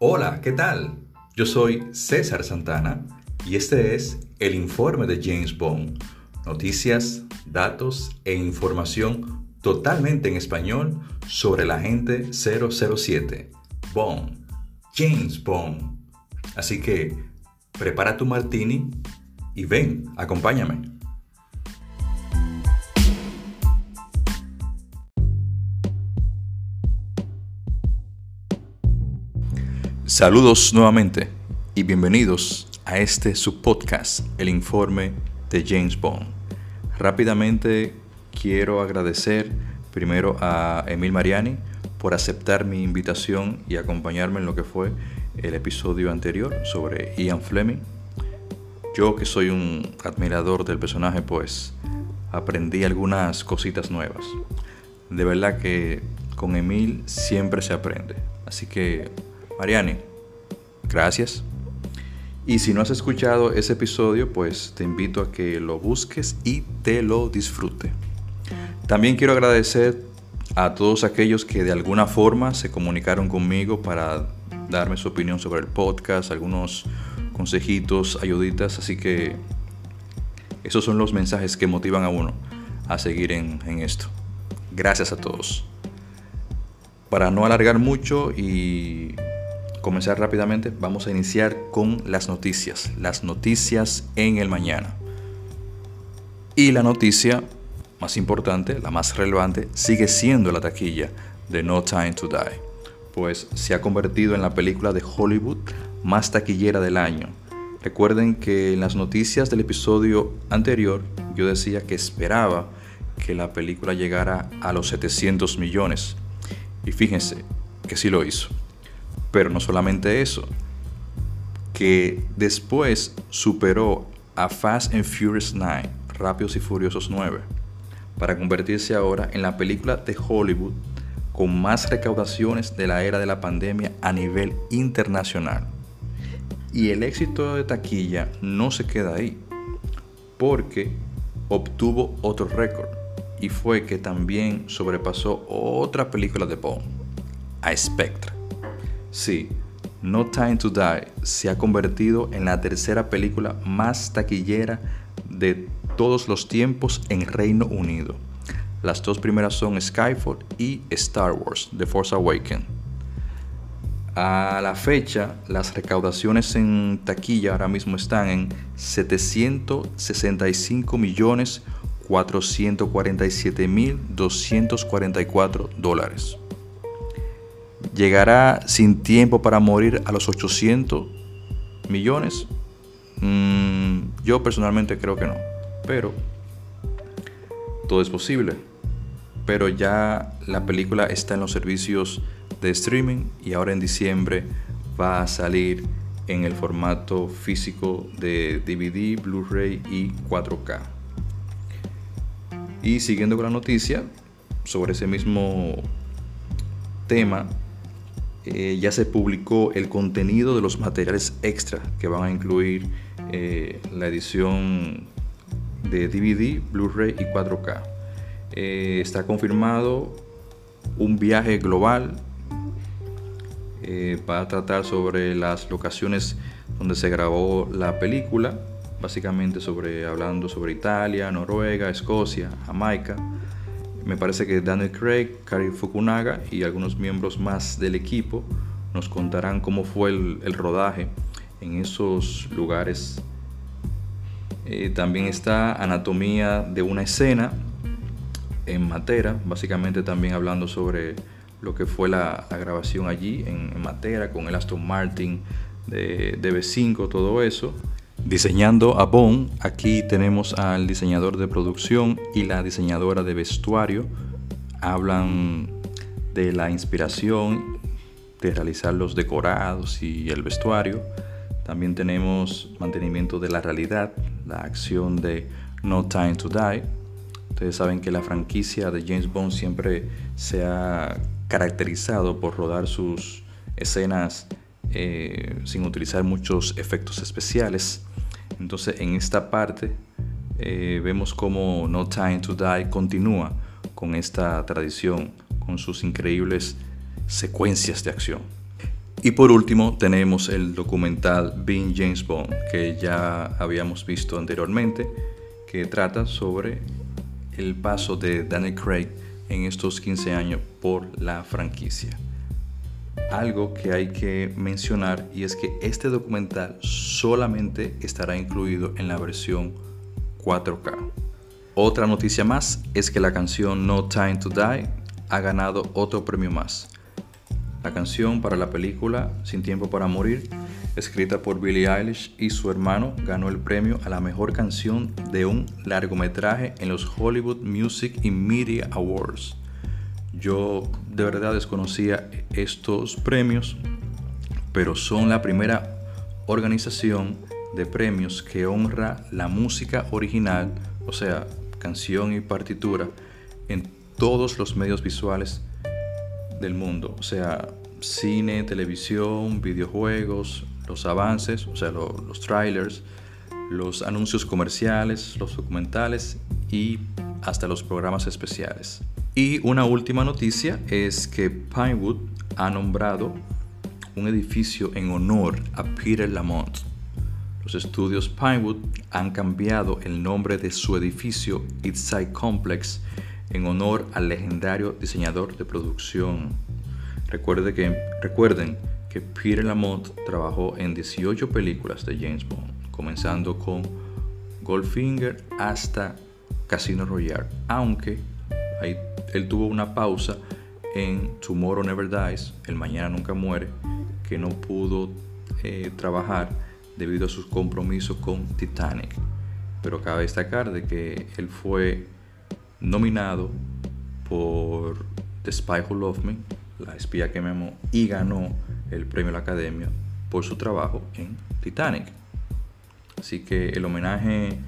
Hola, ¿qué tal? Yo soy César Santana y este es el informe de James Bond. Noticias, datos e información totalmente en español sobre la agente 007, Bond, James Bond. Así que prepara tu martini y ven, acompáñame. Saludos nuevamente y bienvenidos a este subpodcast, el informe de James Bond. Rápidamente quiero agradecer primero a Emil Mariani por aceptar mi invitación y acompañarme en lo que fue el episodio anterior sobre Ian Fleming. Yo que soy un admirador del personaje, pues aprendí algunas cositas nuevas. De verdad que con Emil siempre se aprende. Así que Mariani, gracias. Y si no has escuchado ese episodio, pues te invito a que lo busques y te lo disfrute. También quiero agradecer a todos aquellos que de alguna forma se comunicaron conmigo para darme su opinión sobre el podcast, algunos consejitos, ayuditas, así que esos son los mensajes que motivan a uno a seguir en, en esto. Gracias a todos. Para no alargar mucho y comenzar rápidamente, vamos a iniciar con las noticias. Las noticias en el mañana. Y la noticia más importante, la más relevante, sigue siendo la taquilla de No Time to Die, pues se ha convertido en la película de Hollywood más taquillera del año. Recuerden que en las noticias del episodio anterior yo decía que esperaba que la película llegara a los 700 millones. Y fíjense que sí lo hizo. Pero no solamente eso, que después superó a Fast and Furious 9, Rápidos y Furiosos 9, para convertirse ahora en la película de Hollywood con más recaudaciones de la era de la pandemia a nivel internacional. Y el éxito de taquilla no se queda ahí, porque obtuvo otro récord, y fue que también sobrepasó otra película de Bond, a Spectre. Sí, No Time to Die se ha convertido en la tercera película más taquillera de todos los tiempos en Reino Unido. Las dos primeras son Skyfall y Star Wars, The Force Awakens. A la fecha, las recaudaciones en taquilla ahora mismo están en 765 millones 447 mil 244 dólares llegará sin tiempo para morir a los 800 millones? Mm, yo personalmente creo que no, pero todo es posible. Pero ya la película está en los servicios de streaming y ahora en diciembre va a salir en el formato físico de DVD, Blu-ray y 4K. Y siguiendo con la noticia sobre ese mismo tema, eh, ya se publicó el contenido de los materiales extra que van a incluir eh, la edición de DVD, Blu-ray y 4K. Eh, está confirmado un viaje global para tratar sobre las locaciones donde se grabó la película, básicamente sobre hablando sobre Italia, Noruega, Escocia, Jamaica me parece que Daniel Craig, Kari Fukunaga y algunos miembros más del equipo nos contarán cómo fue el, rodaje en esos lugares. Eh, también está Anatomía de una escena en Matera, básicamente también hablando sobre lo que fue la, grabación allí en, Matera con el Aston Martin de DB5, todo eso. Diseñando a Bond, aquí tenemos al diseñador de producción y la diseñadora de vestuario. Hablan de la inspiración de realizar los decorados y el vestuario. También tenemos mantenimiento de la realidad, la acción de No Time to Die. Ustedes saben que la franquicia de James Bond siempre se ha caracterizado por rodar sus escenas eh, sin utilizar muchos efectos especiales. Entonces en esta parte eh, vemos como No Time to Die continúa con esta tradición, con sus increíbles secuencias de acción. Y por último tenemos el documental Being James Bond, que ya habíamos visto anteriormente, que trata sobre el paso de Daniel Craig en estos 15 años por la franquicia. Algo que hay que mencionar y es que este documental solamente estará incluido en la versión 4K. Otra noticia más es que la canción No Time to Die ha ganado otro premio más. La canción para la película Sin Tiempo para Morir, escrita por Billie Eilish y su hermano, ganó el premio a la mejor canción de un largometraje en los Hollywood Music and Media Awards. Yo de verdad desconocía estos premios, pero son la primera organización de premios que honra la música original, o sea, canción y partitura, en todos los medios visuales del mundo, o sea, cine, televisión, videojuegos, los avances, o sea, los trailers, los anuncios comerciales, los documentales y hasta los programas especiales. Y una última noticia es que Pinewood ha nombrado un edificio en honor a Peter Lamont. Los estudios Pinewood han cambiado el nombre de su edificio Eastside Complex en honor al legendario diseñador de producción. Recuerde que, recuerden que Peter Lamont trabajó en 18 películas de James Bond, comenzando con Goldfinger hasta Casino Royale, aunque él tuvo una pausa en Tomorrow Never Dies, El Mañana Nunca Muere, que no pudo eh, trabajar debido a sus compromisos con Titanic. Pero cabe destacar de que él fue nominado por The Spy Who Loved Me, la espía que me amó, y ganó el premio de la Academia por su trabajo en Titanic. Así que el homenaje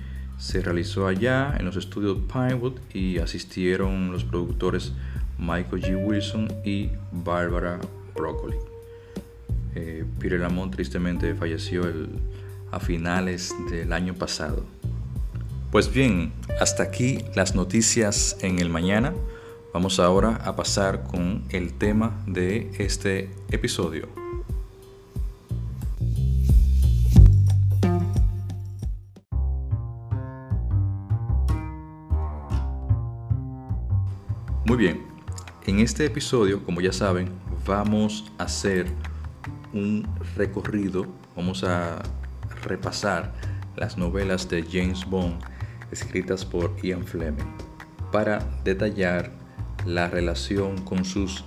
se realizó allá en los estudios Pinewood y asistieron los productores Michael G. Wilson y Barbara Broccoli. Eh, Peter Lamont tristemente falleció a finales del año pasado. Pues bien, hasta aquí las noticias en el mañana. Vamos ahora a pasar con el tema de este episodio. Muy bien, en este episodio, como ya saben, vamos a hacer un recorrido, vamos a repasar las novelas de James Bond escritas por Ian Fleming para detallar la relación con sus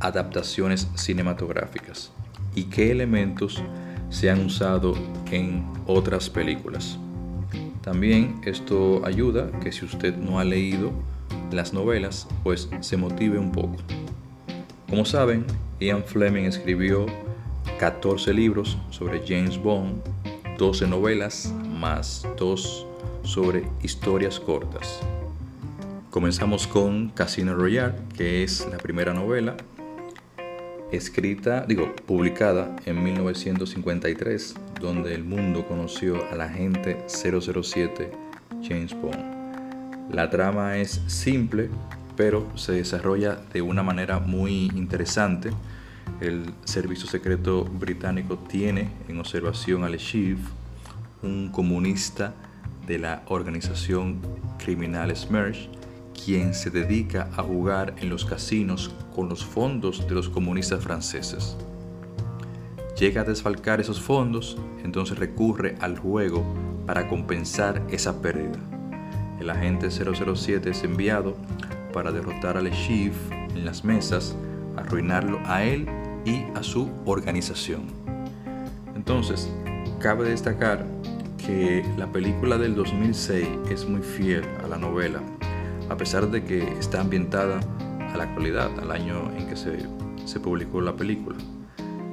adaptaciones cinematográficas y qué elementos se han usado en otras películas. También esto ayuda que si usted no ha leído las novelas, pues se motive un poco. Como saben, Ian Fleming escribió 14 libros sobre James Bond, 12 novelas más 2 sobre historias cortas. Comenzamos con Casino Royale, que es la primera novela escrita, digo, publicada en 1953, donde el mundo conoció al agente 007 James Bond. La trama es simple, pero se desarrolla de una manera muy interesante. El servicio secreto británico tiene en observación a Le un comunista de la organización criminal Smersh, quien se dedica a jugar en los casinos con los fondos de los comunistas franceses. Llega a desfalcar esos fondos, entonces recurre al juego para compensar esa pérdida. El agente 007 es enviado para derrotar al Chief en las mesas, arruinarlo a él y a su organización. Entonces, cabe destacar que la película del 2006 es muy fiel a la novela, a pesar de que está ambientada a la actualidad, al año en que se, se publicó la película.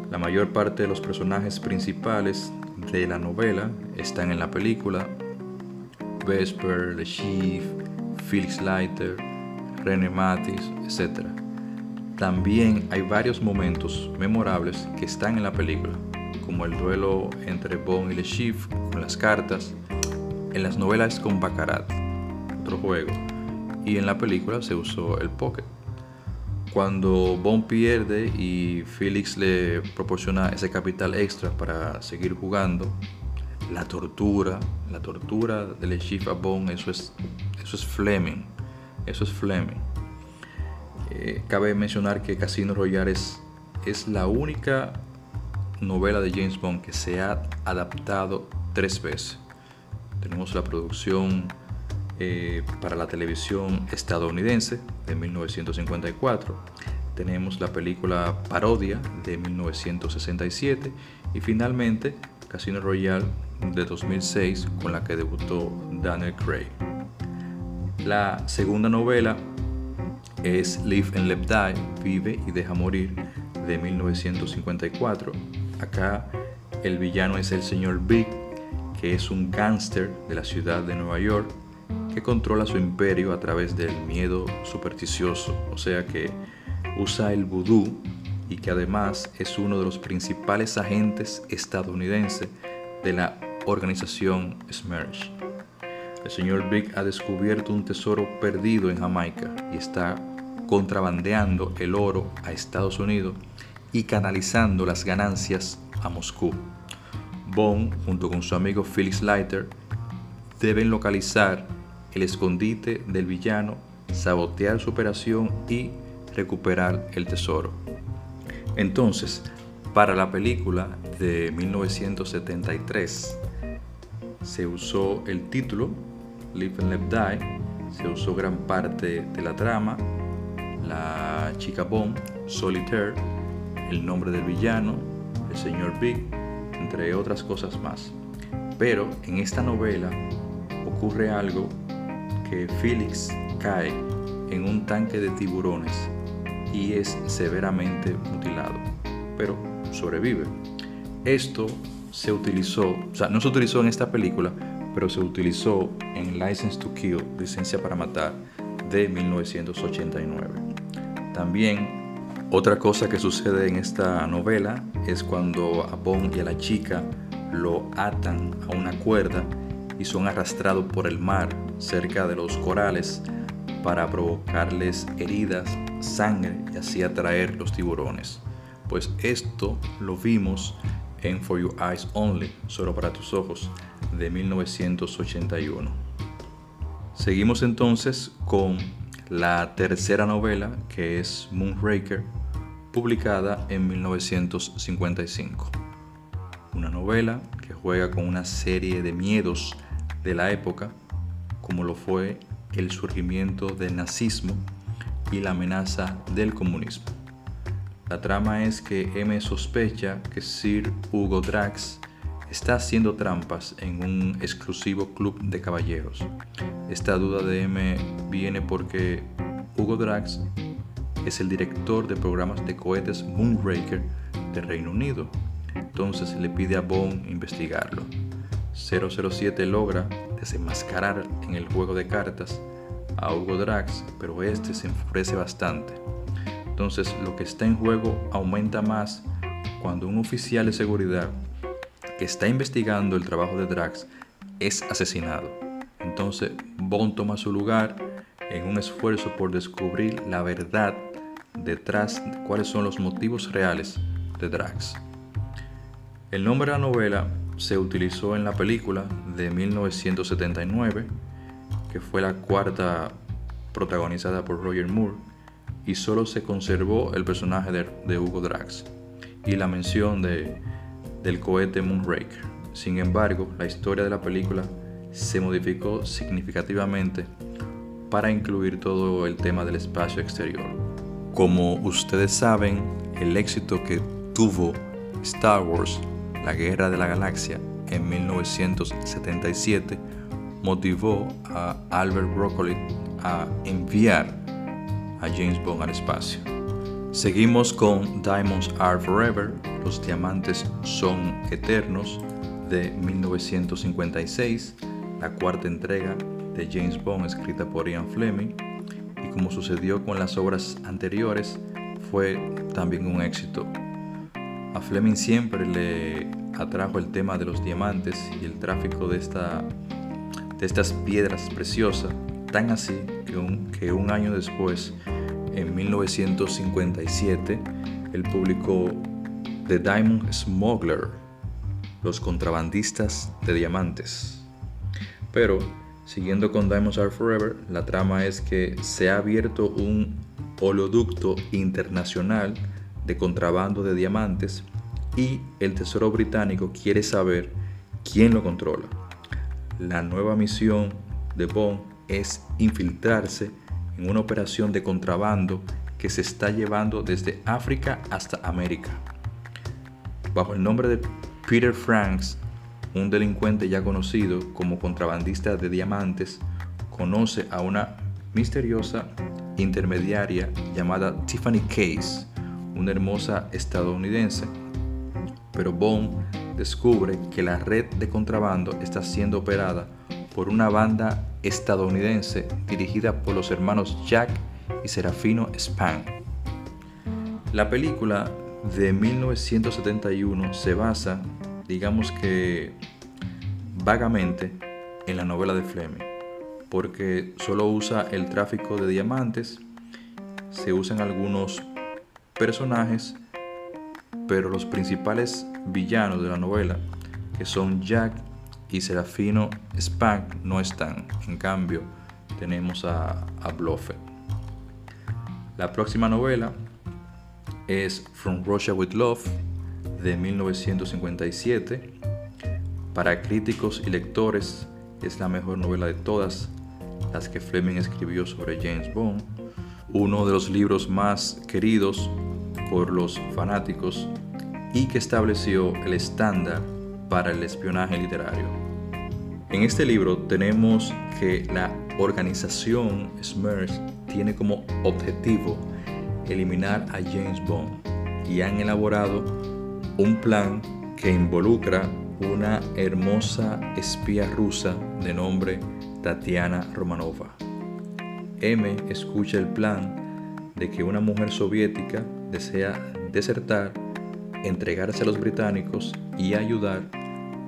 La mayor parte de los personajes principales de la novela están en la película. Vesper, The Chief, Felix Leiter, René Matis, etc. También hay varios momentos memorables que están en la película, como el duelo entre Bond y Le Chief con las cartas, en las novelas con Baccarat, otro juego, y en la película se usó el Pocket. Cuando Bond pierde y Felix le proporciona ese capital extra para seguir jugando, la tortura, la tortura del Chief a Bond, eso es, eso es Fleming, eso es Fleming. Eh, cabe mencionar que Casino Royale es, es la única novela de James Bond que se ha adaptado tres veces. Tenemos la producción eh, para la televisión estadounidense de 1954. Tenemos la película Parodia de 1967 y finalmente Casino Royale de 2006 con la que debutó Daniel Craig. La segunda novela es Live and Let Die, Vive y Deja Morir de 1954. Acá el villano es el señor Big, que es un gángster de la ciudad de Nueva York que controla su imperio a través del miedo supersticioso, o sea que usa el vudú y que además es uno de los principales agentes estadounidenses de la organización SMERSH. El señor Big ha descubierto un tesoro perdido en Jamaica y está contrabandeando el oro a Estados Unidos y canalizando las ganancias a Moscú. Bond, junto con su amigo Felix Leiter, deben localizar el escondite del villano, sabotear su operación y recuperar el tesoro. Entonces, para la película de 1973 se usó el título Live and Let Die, se usó gran parte de la trama, la chica Bond, Solitaire, el nombre del villano, el señor Big, entre otras cosas más. Pero en esta novela ocurre algo que Felix cae en un tanque de tiburones y es severamente mutilado, pero sobrevive. Esto se utilizó, o sea, no se utilizó en esta película, pero se utilizó en License to Kill, Licencia para Matar, de 1989. También otra cosa que sucede en esta novela es cuando a Bond y a la chica lo atan a una cuerda y son arrastrados por el mar cerca de los corales para provocarles heridas, sangre y así atraer los tiburones. Pues esto lo vimos en For Your Eyes Only, solo para tus ojos, de 1981. Seguimos entonces con la tercera novela que es Moonraker, publicada en 1955. Una novela que juega con una serie de miedos de la época, como lo fue el surgimiento del nazismo y la amenaza del comunismo. La trama es que M sospecha que Sir Hugo Drax está haciendo trampas en un exclusivo club de caballeros. Esta duda de M viene porque Hugo Drax es el director de programas de cohetes Moonraker de Reino Unido. Entonces le pide a Bond investigarlo. 007 logra desenmascarar en el juego de cartas a Hugo Drax, pero este se enfurece bastante. Entonces lo que está en juego aumenta más cuando un oficial de seguridad que está investigando el trabajo de Drax es asesinado. Entonces Bond toma su lugar en un esfuerzo por descubrir la verdad detrás de cuáles son los motivos reales de Drax. El nombre de la novela se utilizó en la película de 1979, que fue la cuarta protagonizada por Roger Moore, y solo se conservó el personaje de, Hugo Drax y la mención de, del cohete Moonraker. Sin embargo, la historia de la película se modificó significativamente para incluir todo el tema del espacio exterior. Como ustedes saben, el éxito que tuvo Star Wars la Guerra de la Galaxia en 1977 motivó a Albert Broccoli a enviar a James Bond al espacio. Seguimos con Diamonds Are Forever, Los Diamantes Son Eternos de 1956, la cuarta entrega de James Bond escrita por Ian Fleming y como sucedió con las obras anteriores fue también un éxito a Fleming siempre le atrajo el tema de los diamantes y el tráfico de, esta, de estas piedras preciosas, tan así que un, que un año después, en 1957, él publicó The Diamond Smuggler, los contrabandistas de diamantes. Pero, siguiendo con Diamonds Are Forever, la trama es que se ha abierto un oleoducto internacional de contrabando de diamantes y el Tesoro británico quiere saber quién lo controla. La nueva misión de Bond es infiltrarse en una operación de contrabando que se está llevando desde África hasta América. Bajo el nombre de Peter Franks, un delincuente ya conocido como contrabandista de diamantes, conoce a una misteriosa intermediaria llamada Tiffany Case, una hermosa estadounidense. Pero Bond descubre que la red de contrabando está siendo operada por una banda estadounidense dirigida por los hermanos Jack y Serafino Span. La película de 1971 se basa, digamos que vagamente, en la novela de Fleming, porque solo usa el tráfico de diamantes, se usan algunos personajes, pero los principales villanos de la novela, que son Jack y Serafino Spank, no están. En cambio, tenemos a, a La próxima novela es From Russia with Love de 1957. Para críticos y lectores es la mejor novela de todas las que Fleming escribió sobre James Bond, uno de los libros más queridos por los fanáticos y que estableció el estándar para el espionaje literario. En este libro tenemos que la organización SMERS tiene como objetivo eliminar a James Bond y han elaborado un plan que involucra una hermosa espía rusa de nombre Tatiana Romanova. M escucha el plan de que una mujer soviética desea desertar, entregarse a los británicos y ayudar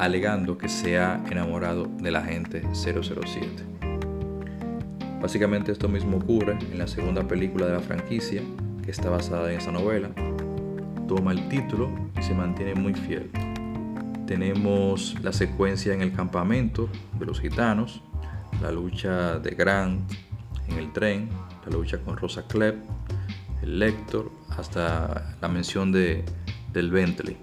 alegando que se ha enamorado del agente 007. Básicamente esto mismo ocurre en la segunda película de la franquicia, que está basada en esa novela. Toma el título y se mantiene muy fiel. Tenemos la secuencia en el campamento de los gitanos, la lucha de Grant en el tren, la lucha con Rosa Klepp, el Lector, hasta la mención de, del Bentley.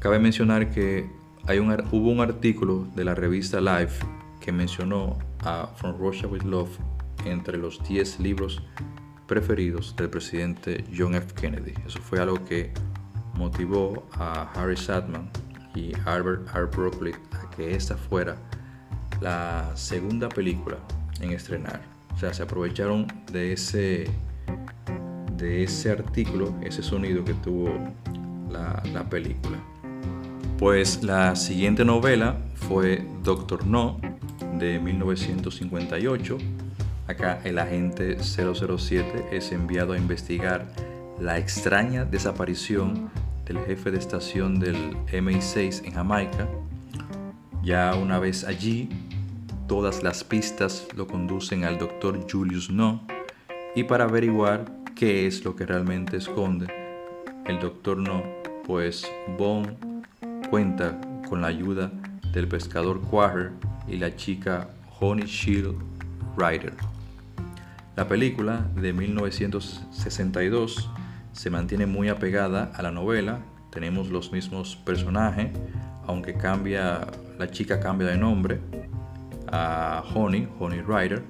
Cabe mencionar que hay un, hubo un artículo de la revista Life que mencionó a From Russia with Love entre los 10 libros preferidos del presidente John F. Kennedy. Eso fue algo que motivó a Harry Sadman y Albert R. Broccoli a que esta fuera la segunda película en estrenar. O sea, se aprovecharon de ese, de ese artículo, ese sonido que tuvo la, la película. Pues la siguiente novela fue Doctor No de 1958. Acá el agente 007 es enviado a investigar la extraña desaparición del jefe de estación del MI6 en Jamaica. Ya una vez allí, todas las pistas lo conducen al doctor Julius No y para averiguar qué es lo que realmente esconde el doctor No, pues Bond cuenta con la ayuda del pescador Quaher y la chica Honey Shield Rider. La película de 1962 se mantiene muy apegada a la novela, tenemos los mismos personajes, aunque cambia, la chica cambia de nombre a Honey, Honey Rider,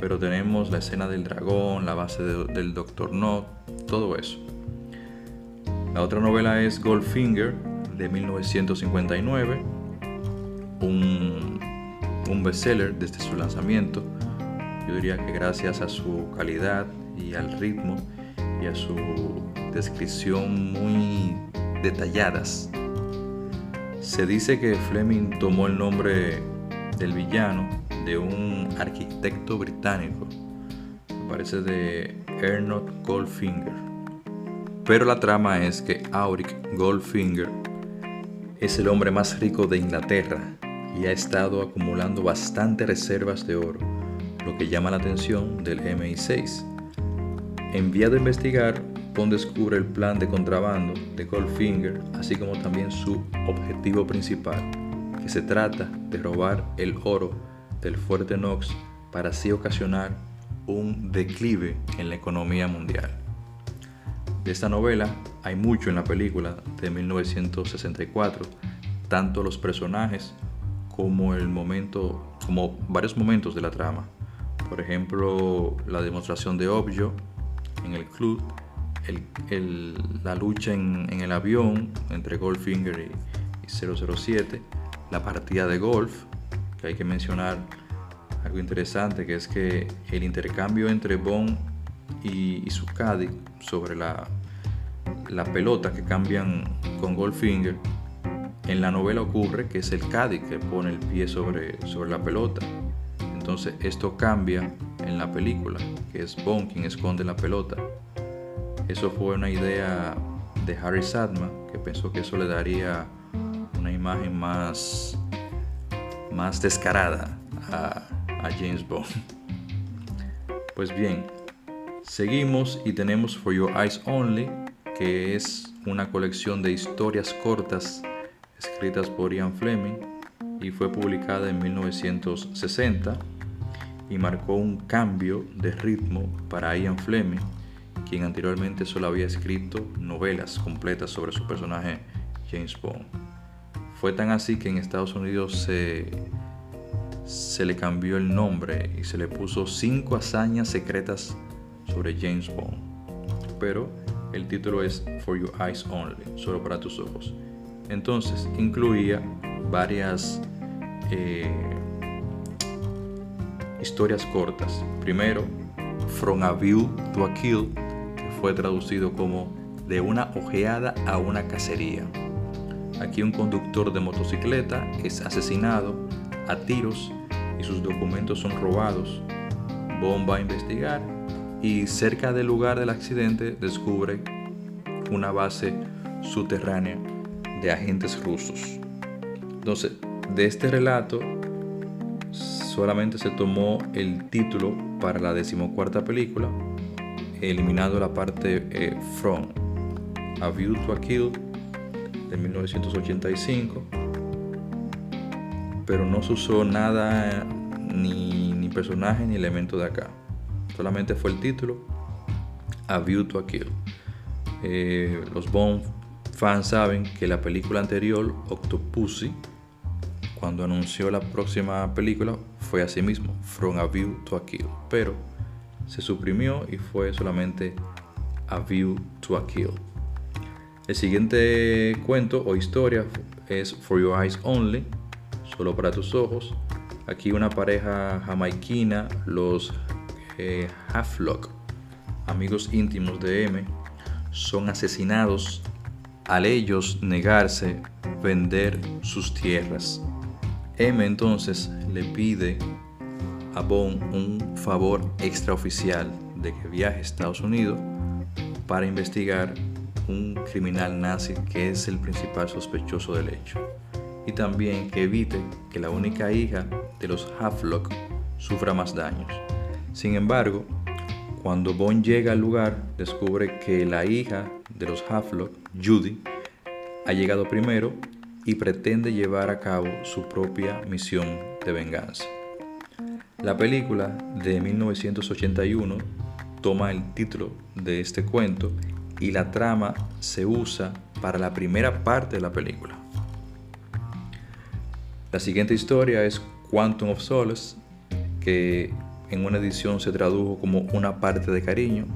pero tenemos la escena del dragón, la base del Doctor No, todo eso. La otra novela es Goldfinger, de 1959, un, un bestseller desde su lanzamiento. Yo diría que gracias a su calidad y al ritmo y a su descripción muy detalladas. Se dice que Fleming tomó el nombre del villano de un arquitecto británico, me parece de Ernest Goldfinger. Pero la trama es que Auric Goldfinger es el hombre más rico de Inglaterra y ha estado acumulando bastantes reservas de oro, lo que llama la atención del MI6. Enviado a investigar, Bond descubre el plan de contrabando de Goldfinger, así como también su objetivo principal, que se trata de robar el oro del fuerte Knox para así ocasionar un declive en la economía mundial. De esta novela hay mucho en la película de 1964, tanto los personajes como el momento, como varios momentos de la trama. Por ejemplo, la demostración de Obvio en el club, la lucha en, el avión entre Goldfinger y, 007, la partida de golf, que hay que mencionar algo interesante, que es que el intercambio entre Bond y, y su caddy sobre la, la pelota que cambian con Goldfinger, en la novela ocurre que es el caddy que pone el pie sobre, sobre la pelota. Entonces esto cambia en la película, que es Bond quien esconde la pelota. Eso fue una idea de Harry Sadma, que pensó que eso le daría una imagen más, más descarada a, a James Bond. Pues bien, seguimos y tenemos For Your Eyes Only, que es una colección de historias cortas escritas por Ian Fleming y fue publicada en 1960 y marcó un cambio de ritmo para Ian Fleming, quien anteriormente solo había escrito novelas completas sobre su personaje James Bond. Fue tan así que en Estados Unidos se, se le cambió el nombre y se le puso cinco hazañas secretas sobre James Bond. Pero el título es For Your Eyes Only, solo para tus ojos. Entonces incluía varias eh, historias cortas. Primero, From a View to a Kill, que fue traducido como De una ojeada a una cacería. Aquí un conductor de motocicleta es asesinado a tiros y sus documentos son robados. Bond va a investigar y cerca del lugar del accidente descubre una base subterránea de agentes rusos. Entonces, de este relato solamente se tomó el título para la decimocuarta película, eliminando la parte eh, From, A View to a Kill de 1985, pero no se usó nada, ni, ni personaje ni elemento de acá. Solamente fue el título, A View to a Kill. Eh, los Bond fans saben que la película anterior, Octopussy, cuando anunció la próxima película, fue así mismo, From a View to a Kill. Pero se suprimió y fue solamente A View to a Kill. El siguiente cuento o historia es For Your Eyes Only, solo para tus ojos. Aquí una pareja jamaiquina, los eh, Halflock, amigos íntimos de M, son asesinados al ellos negarse vender sus tierras. M entonces le pide a Bond un favor extraoficial de que viaje a Estados Unidos para investigar un criminal nazi que es el principal sospechoso del hecho y también que evite que la única hija de los Havelock sufra más daños. Sin embargo, cuando Bond llega al lugar, descubre que la hija de los Havelock, Judy, ha llegado primero y pretende llevar a cabo su propia misión de venganza. La película de 1981 toma el título de este cuento y la trama se usa para la primera parte de la película. La siguiente historia es Quantum of Solace, que en una edición se tradujo como una parte de cariño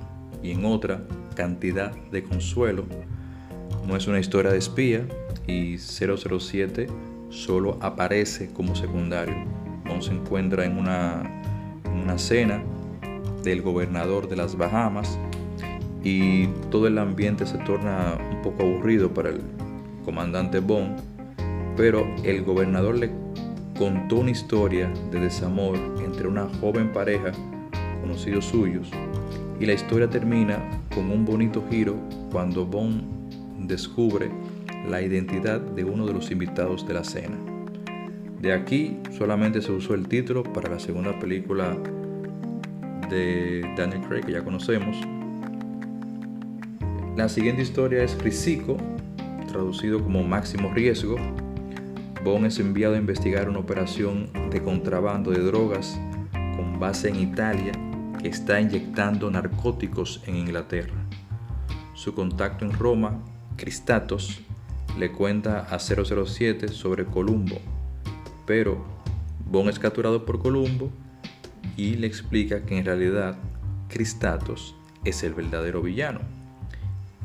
y en otra cantidad de consuelo. No es una historia de espía y 007 solo aparece como secundario. No se encuentra en una, en una cena del gobernador de las Bahamas y todo el ambiente se torna un poco aburrido para el comandante Bond, pero el gobernador le contó una historia de desamor entre una joven pareja, conocidos suyos, y la historia termina con un bonito giro cuando Bond descubre la identidad de uno de los invitados de la cena. De aquí solamente se usó el título para la segunda película de Daniel Craig que ya conocemos. La siguiente historia es Risico, traducido como máximo riesgo. Bond es enviado a investigar una operación de contrabando de drogas con base en Italia que está inyectando narcóticos en Inglaterra. Su contacto en Roma, Cristatos, le cuenta a 007 sobre Columbo, pero Bond es capturado por Columbo y le explica que en realidad Cristatos es el verdadero villano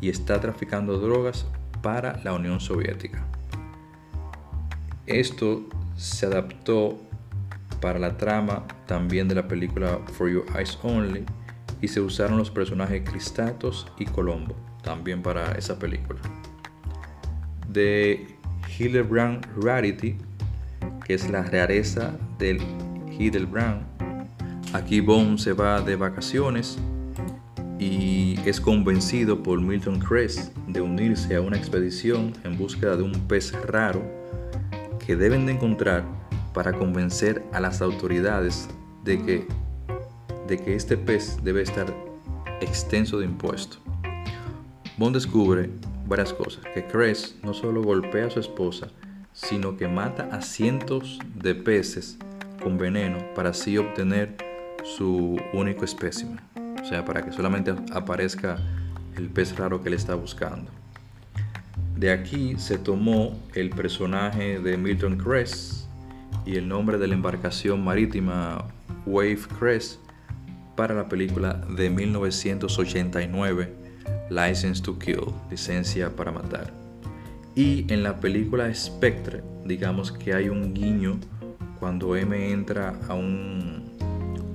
y está traficando drogas para la Unión Soviética. Esto se adaptó para la trama también de la película For Your Eyes Only y se usaron los personajes Cristatos y Colombo también para esa película. De Hildebrand Rarity, que es la rareza del Hildebrand. Aquí Bond se va de vacaciones y es convencido por Milton Crest de unirse a una expedición en búsqueda de un pez raro que deben de encontrar para convencer a las autoridades de que, de que este pez debe estar extenso de impuestos. Bond descubre varias cosas, que Crest no solo golpea a su esposa, sino que mata a cientos de peces con veneno para así obtener su único espécimen o sea, para que solamente aparezca el pez raro que él está buscando. De aquí se tomó el personaje de Milton Crest y el nombre de la embarcación marítima Wave Crest para la película de 1989 License to Kill, licencia para matar. Y en la película Spectre, digamos que hay un guiño cuando M entra a un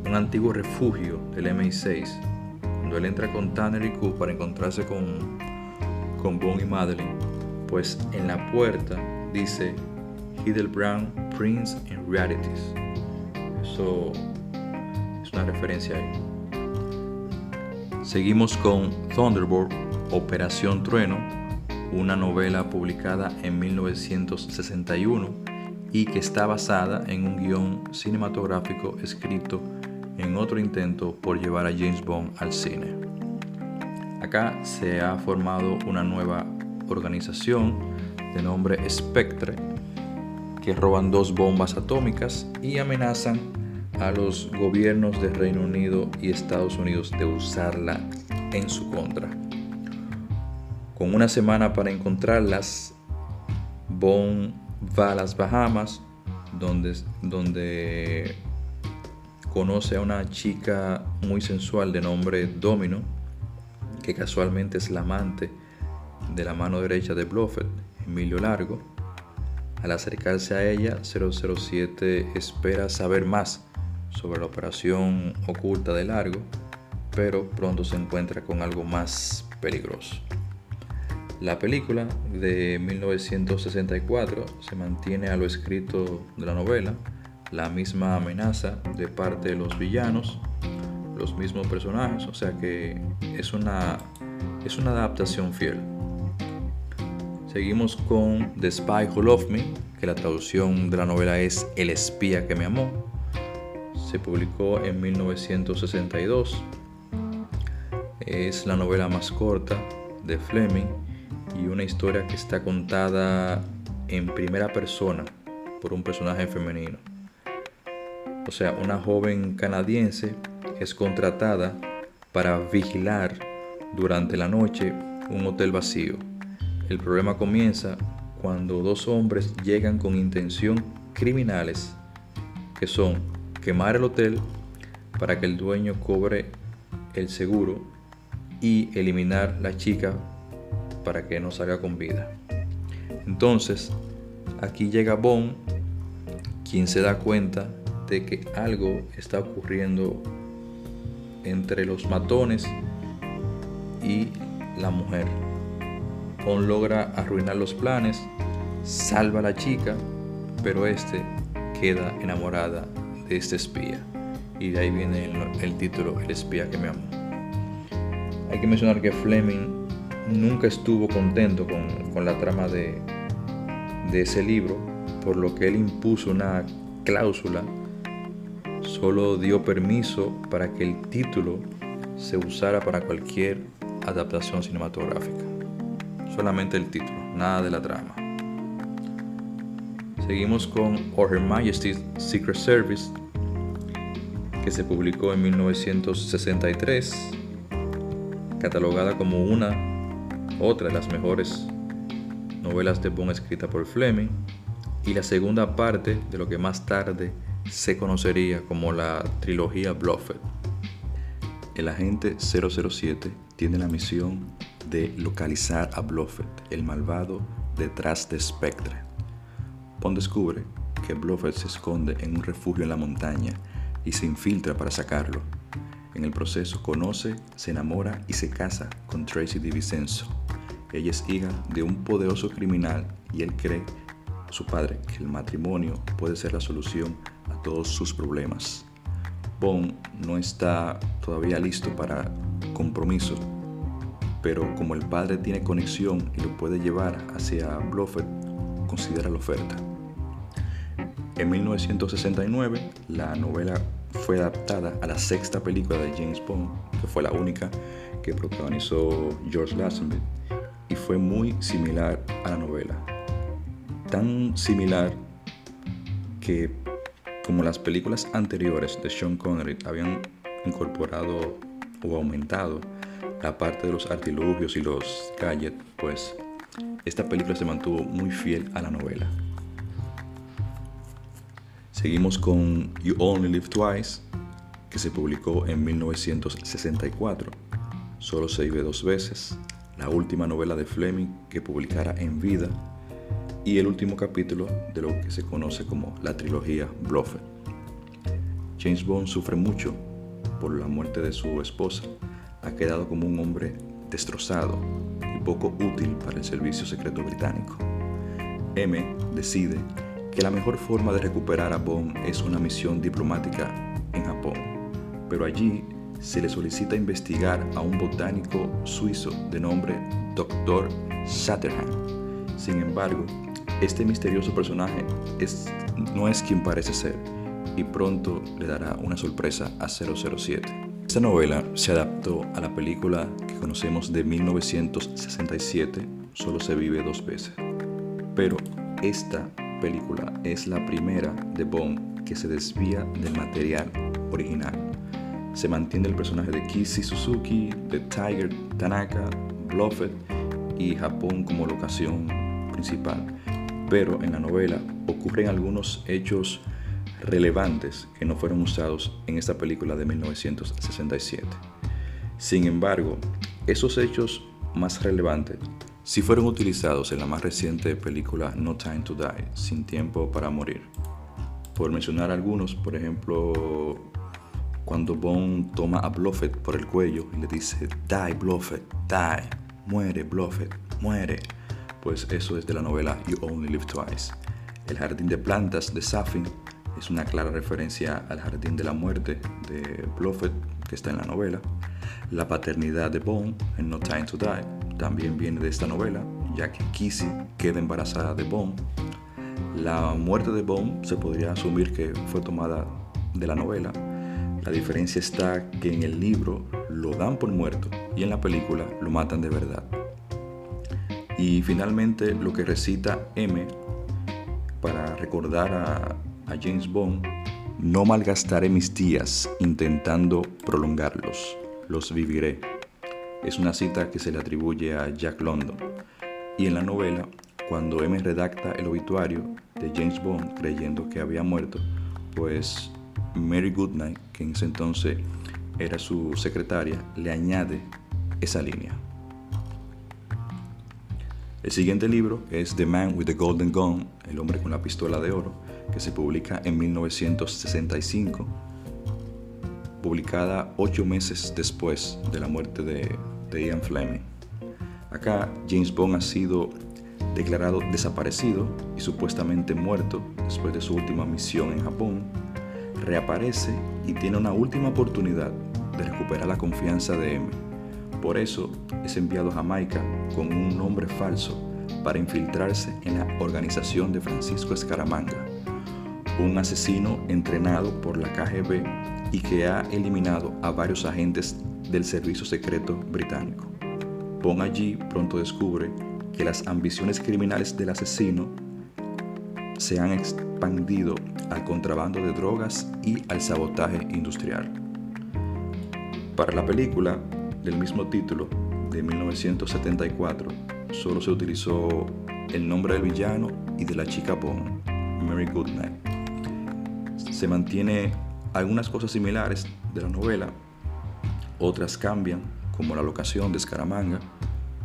antiguo refugio del MI6, cuando él entra con Tanner y Q para encontrarse con, con y Madeline, pues en la puerta dice Brown Prince in Realities. Eso es una referencia ahí. Seguimos con Thunderbolt, Operación Trueno, una novela publicada en 1961 y que está basada en un guion cinematográfico escrito en otro intento por llevar a James Bond al cine. Acá se ha formado una nueva organización de nombre Spectre que roban dos bombas atómicas y amenazan a los gobiernos de Reino Unido y Estados Unidos de usarla en su contra. Con una semana para encontrarlas, Bond va a las Bahamas, donde, donde conoce a una chica muy sensual de nombre Domino, que casualmente es la amante de la mano derecha de Bluffett, Emilio Largo. Al acercarse a ella, 007 espera saber más sobre la operación oculta de Largo, pero pronto se encuentra con algo más peligroso. La película de 1964 se mantiene a lo escrito de la novela, la misma amenaza de parte de los villanos, los mismos personajes, o sea que es una, es una adaptación fiel. Seguimos con The Spy Who Loved Me, que la traducción de la novela es El espía que me amó. Se publicó en 1962. Es la novela más corta de Fleming y una historia que está contada en primera persona por un personaje femenino o sea, una joven canadiense es contratada para vigilar durante la noche un hotel vacío. El problema comienza cuando dos hombres llegan con intención criminales, que son quemar el hotel para que el dueño cobre el seguro y eliminar la chica para que no salga con vida. Entonces, aquí llega Bond, quien se da cuenta de que algo está ocurriendo entre los matones y la mujer. Logra arruinar los planes, salva a la chica, pero este queda enamorada de este espía. Y de ahí viene el, título, El espía que me amó. Hay que mencionar que Fleming nunca estuvo contento con, con la trama de, de ese libro, por lo que él impuso una cláusula solo dio permiso para que el título se usara para cualquier adaptación cinematográfica. Solamente el título, nada de la trama. Seguimos con Her Majesty's Secret Service, que se publicó en 1963, catalogada como una, otra de las mejores novelas de Bond escrita por Fleming, y la segunda parte de lo que más tarde se conocería como la trilogía Bluffet. El agente 007 tiene la misión de localizar a Bluffet, el malvado detrás de Spectre. Bond descubre que Bluffet se esconde en un refugio en la montaña y se infiltra para sacarlo. En el proceso conoce, se enamora y se casa con Tracy DiVincenzo. Ella es hija de un poderoso criminal y él cree, su padre, que el matrimonio puede ser la solución a todos sus problemas. Bond no está todavía listo para compromiso, pero como el padre tiene conexión y lo puede llevar hacia Bluffet, considera la oferta. En 1969, la novela fue adaptada a la sexta película de James Bond, que fue la única que protagonizó George Lazenby, y fue muy similar a la novela. Tan similar que como las películas anteriores de Sean Connery habían incorporado o aumentado la parte de los artilugios y los gadgets, pues esta película se mantuvo muy fiel a la novela. Seguimos con You Only Live Twice, que se publicó en 1964. Solo se vive dos veces, la última novela de Fleming que publicara en vida y el último capítulo de lo que se conoce como la trilogía Bluffet. James Bond sufre mucho por la muerte de su esposa. Ha quedado como un hombre destrozado y poco útil para el servicio secreto británico. M decide que la mejor forma de recuperar a Bond es una misión diplomática en Japón, pero allí se le solicita investigar a un botánico suizo de nombre Dr. Shatterhand. Sin embargo, este misterioso personaje no es quien parece ser y pronto le dará una sorpresa a 007. Esta novela se adaptó a la película que conocemos de 1967, Solo se vive dos veces. Pero esta película es la primera de Bond que se desvía del material original. Se mantiene el personaje de Kissy Suzuki, de Tiger Tanaka, Bluffet y Japón como locación principal pero en la novela ocurren algunos hechos relevantes que no fueron usados en esta película de 1967. Sin embargo, esos hechos más relevantes sí fueron utilizados en la más reciente película No Time to Die, Sin Tiempo para Morir. Por mencionar algunos, por ejemplo, cuando Bond toma a Bluffet por el cuello y le dice, Die Bluffet, die, muere Bluffet, muere pues eso es de la novela You Only Live Twice. El jardín de plantas de Safin es una clara referencia al jardín de la muerte de Bluffet que está en la novela. La paternidad de Bond en No Time to Die también viene de esta novela, ya que Kissy queda embarazada de Bond. La muerte de Bond se podría asumir que fue tomada de la novela. La diferencia está que en el libro lo dan por muerto y en la película lo matan de verdad. Y finalmente lo que recita M para recordar a, James Bond, no malgastaré mis días intentando prolongarlos, los viviré. Es una cita que se le atribuye a Jack London. Y en la novela, cuando M redacta el obituario de James Bond creyendo que había muerto, pues Mary Goodnight, que en ese entonces era su secretaria, le añade esa línea. El siguiente libro es The Man with the Golden Gun, El hombre con la pistola de oro, que se publica en 1965, publicada ocho meses después de la muerte de, de Ian Fleming. Acá James Bond ha sido declarado desaparecido y supuestamente muerto después de su última misión en Japón, reaparece y tiene una última oportunidad de recuperar la confianza de M. Por eso es enviado a Jamaica con un nombre falso para infiltrarse en la organización de Francisco Escaramanga, un asesino entrenado por la KGB y que ha eliminado a varios agentes del servicio secreto británico. Bond allí pronto descubre que las ambiciones criminales del asesino se han expandido al contrabando de drogas y al sabotaje industrial. Para la película del mismo título de 1974, solo se utilizó el nombre del villano y de la chica Bond, Mary Goodnight. Se mantiene algunas cosas similares de la novela, otras cambian, como la locación de Scaramanga,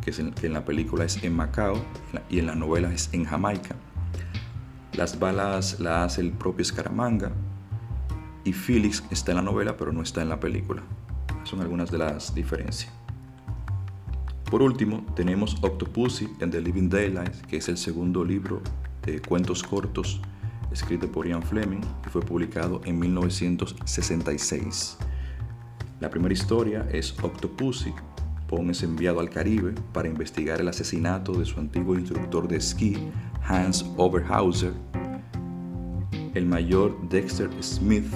que, en la película es en Macao y en la novela es en Jamaica. Las balas las hace el propio Scaramanga y Felix está en la novela pero no está en la película. Son algunas de las diferencias. Por último, tenemos Octopussy en The Living Daylight, que es el segundo libro de cuentos cortos escrito por Ian Fleming y fue publicado en 1966. La primera historia es Octopussy. Pong es enviado al Caribe para investigar el asesinato de su antiguo instructor de esquí, Hans Oberhauser. El mayor Dexter Smith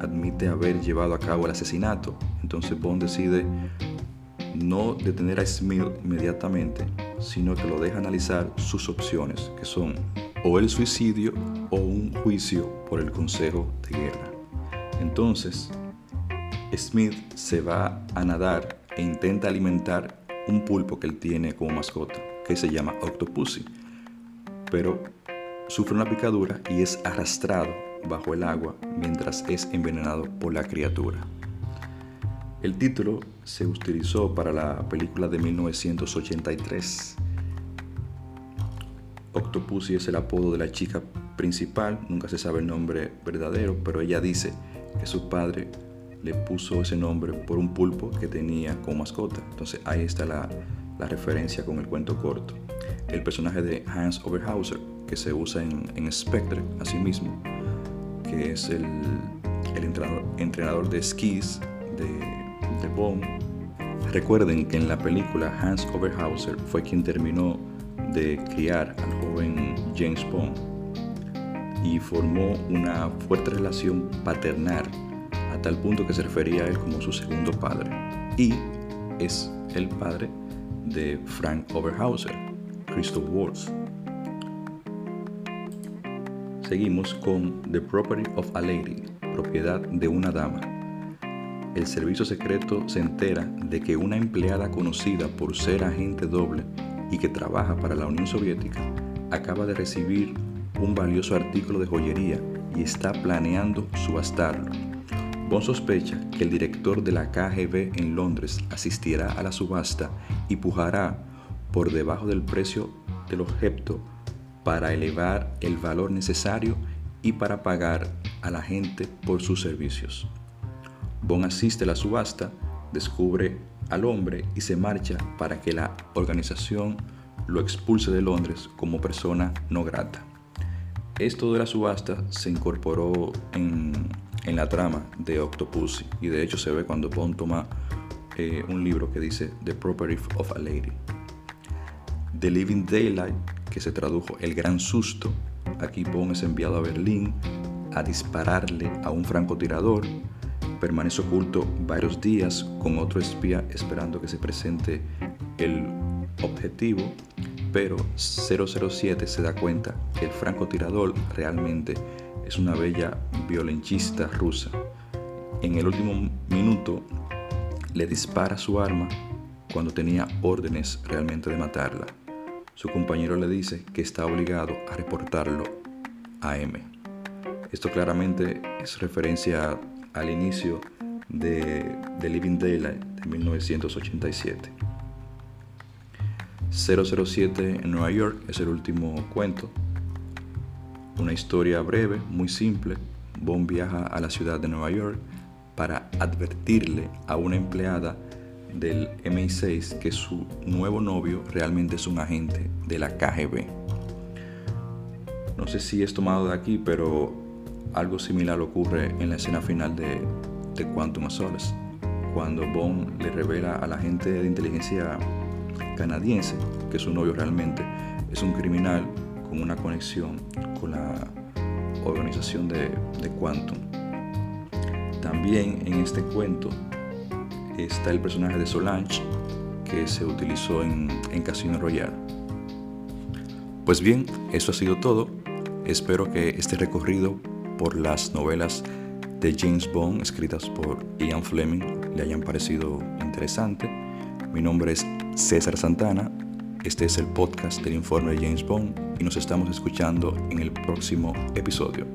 admite haber llevado a cabo el asesinato, entonces Bond decide no detener a Smith inmediatamente, sino que lo deja analizar sus opciones, que son o el suicidio o un juicio por el Consejo de Guerra. Entonces, Smith se va a nadar e intenta alimentar un pulpo que él tiene como mascota, que se llama Octopussy, pero sufre una picadura y es arrastrado bajo el agua mientras es envenenado por la criatura. El título se utilizó para la película de 1983. Octopussy es el apodo de la chica principal, nunca se sabe el nombre verdadero, pero ella dice que su padre le puso ese nombre por un pulpo que tenía como mascota. Entonces ahí está la, referencia con el cuento corto. El personaje de Hans Oberhauser, que se usa en, en Spectre, asimismo, que es el, entrenador, entrenador de esquís de de Bond. Recuerden que en la película Hans Oberhauser fue quien terminó de criar al joven James Bond y formó una fuerte relación paternal a tal punto que se refería a él como su segundo padre y es el padre de Frank Oberhauser, Christoph Waltz. Seguimos con The Property of a Lady, propiedad de una dama, el servicio secreto se entera de que una empleada conocida por ser agente doble y que trabaja para la Unión Soviética acaba de recibir un valioso artículo de joyería y está planeando subastarlo. Bond sospecha que el director de la KGB en Londres asistirá a la subasta y pujará por debajo del precio del objeto para elevar el valor necesario y para pagar a la gente por sus servicios. Bond asiste a la subasta, descubre al hombre y se marcha para que la organización lo expulse de Londres como persona no grata. Esto de la subasta se incorporó en, la trama de Octopussy y de hecho se ve cuando Bond toma eh, un libro que dice The Property of a Lady. The Living Daylight, que se tradujo El Gran Susto, aquí Bond es enviado a Berlín a dispararle a un francotirador permanece oculto varios días con otro espía esperando que se presente el objetivo, pero 007 se da cuenta que el francotirador realmente es una bella violenchista rusa. En el último minuto le dispara su arma cuando tenía órdenes realmente de matarla. Su compañero le dice que está obligado a reportarlo a M. Esto claramente es referencia al inicio de, The Living Daylight de 1987. 007 en Nueva York es el último cuento. Una historia breve, muy simple. Bond viaja a la ciudad de Nueva York para advertirle a una empleada del MI6 que su nuevo novio realmente es un agente de la KGB. No sé si es tomado de aquí, pero algo similar ocurre en la escena final de, Quantum of Solace, cuando Bond le revela a la gente de inteligencia canadiense que su novio realmente es un criminal con una conexión con la, organización de, Quantum. También en este cuento está el personaje de Solange que se utilizó en Casino Royale. Pues bien, eso ha sido todo. Espero que este recorrido por las novelas de James Bond escritas por Ian Fleming le hayan parecido interesante. Mi nombre es César Santana. Este es el podcast del informe de James Bond y nos estamos escuchando en el próximo episodio.